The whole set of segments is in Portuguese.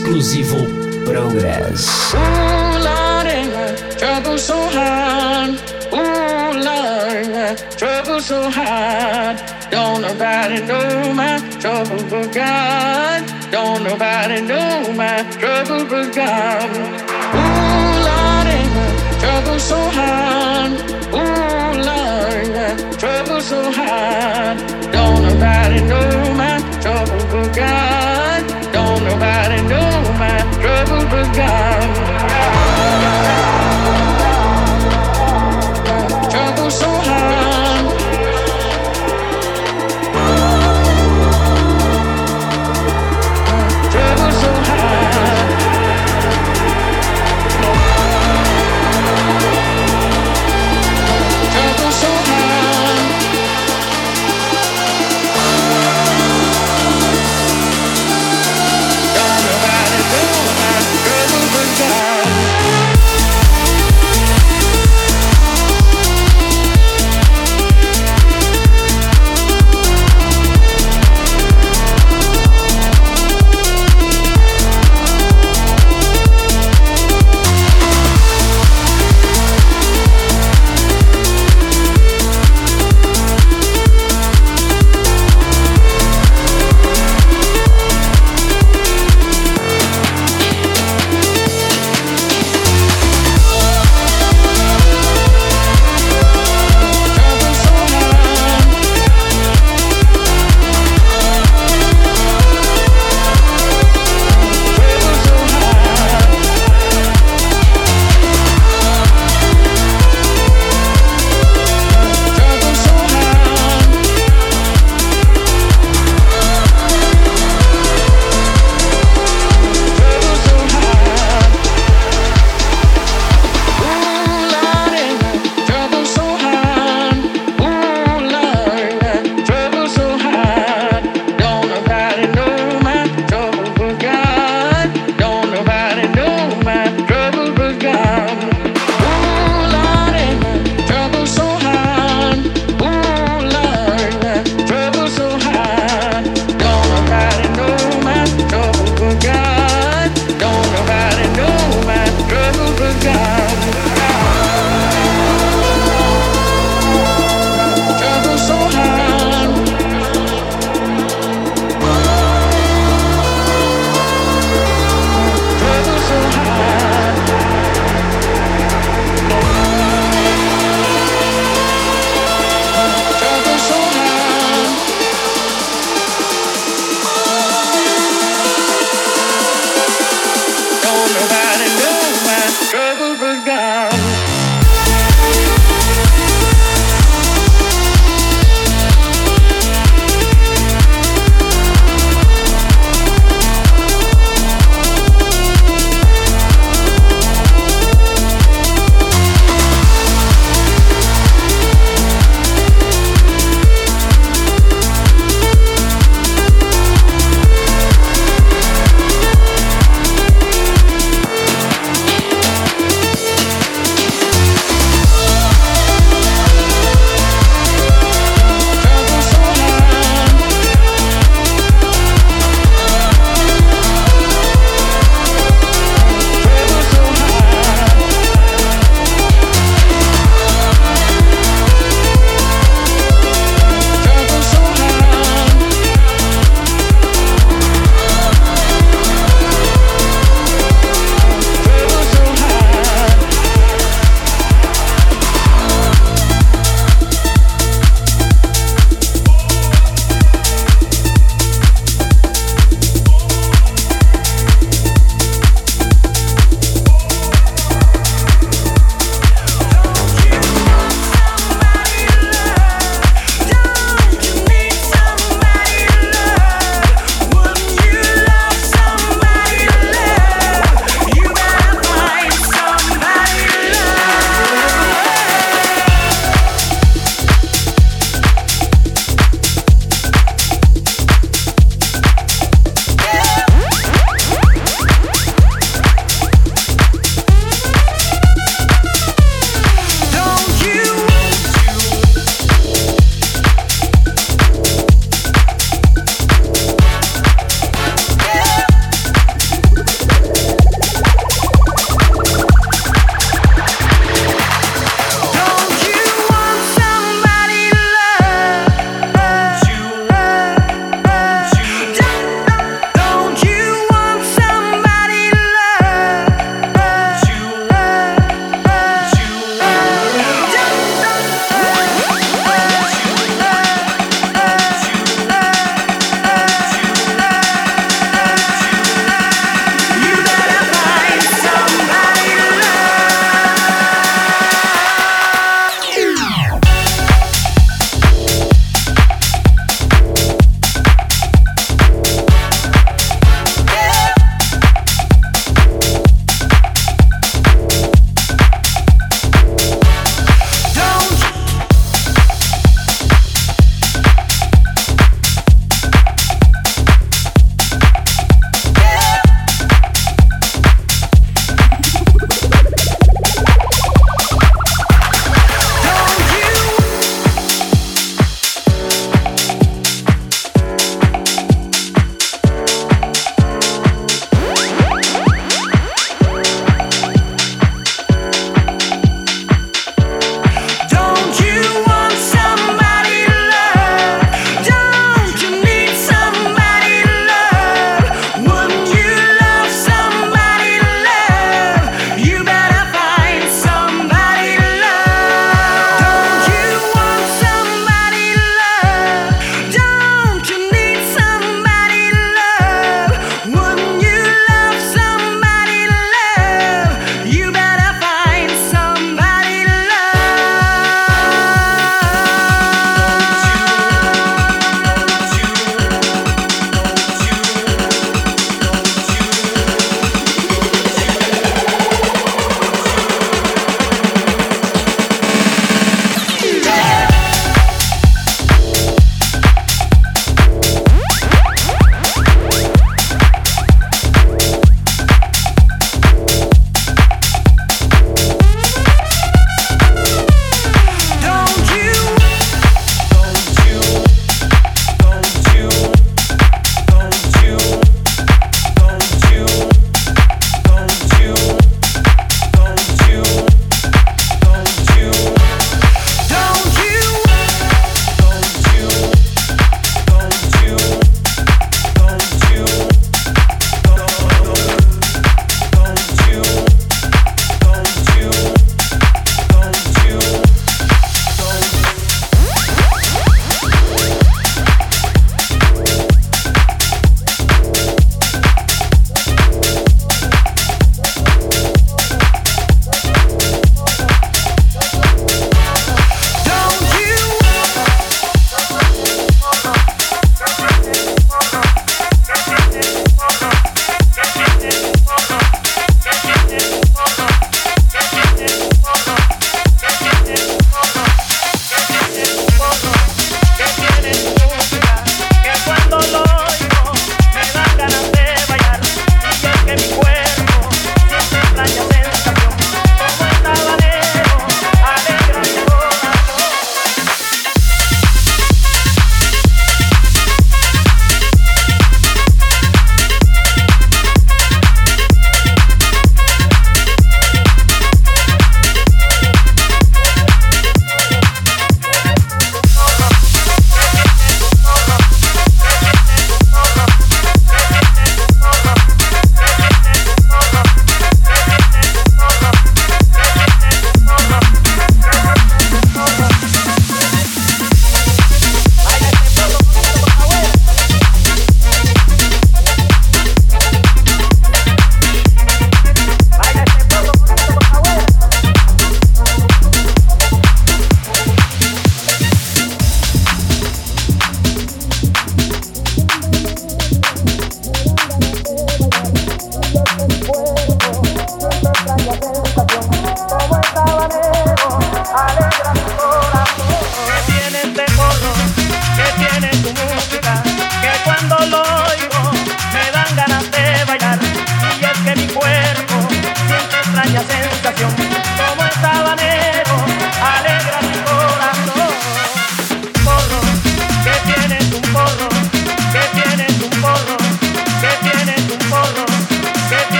Exclusivo Progress. Ooh, Lord, trouble so hard. Ooh, Lord, trouble so hard. Don't nobody know my trouble but God. Don't nobody know my trouble but God. Ooh, Lord, trouble so hard. Ooh, Lord, trouble so hard. Don't nobody know my trouble but God never forgot.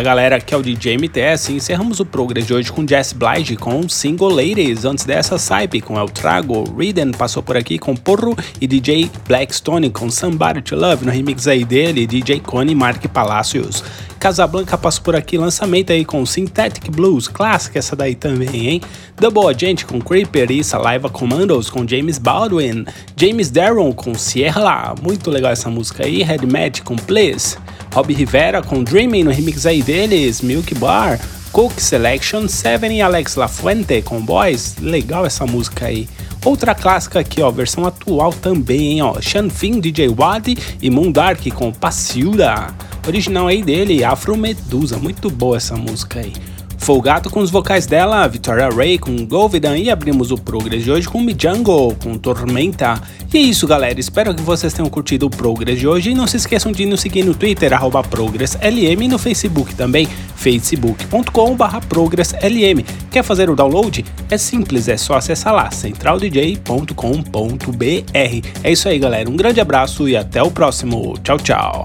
Fala galera, aqui é o DJ MTS e encerramos o Progress de hoje com Jess Blige com Single Ladies. Antes dessa, Saipe com El Trago, Riden passou por aqui com Porro e DJ Blackstone com Somebody to Love no remix aí dele, DJ Cone e Mark Palacios. Casablanca passou por aqui, lançamento aí com Synthetic Blues, clássica essa daí também, hein? Double Agent com Creeper e Saliva Commandos com James Baldwin, James Darrow com Sierra, muito legal essa música aí, Red Mad com Please. Rob Rivera com Dreaming no remix aí deles, Milk Bar, Cook Selection, Seven e Alex LaFuente com Boys, legal essa música aí. Outra clássica aqui, ó, versão atual também, hein, ó, Fin DJ Wadi e Moondark com Passiura. Original aí dele, Afro Medusa, muito boa essa música aí. Folgato com os vocais dela, Victoria Ray com Golvidan e abrimos o Progress de hoje com Mijango com Tormenta. E é isso galera, espero que vocês tenham curtido o Progress de hoje e não se esqueçam de nos seguir no Twitter, ProgressLM e no Facebook também, facebook.com.br ProgressLM. Quer fazer o download? É simples, é só acessar lá, centraldj.com.br. É isso aí galera, um grande abraço e até o próximo. Tchau, tchau.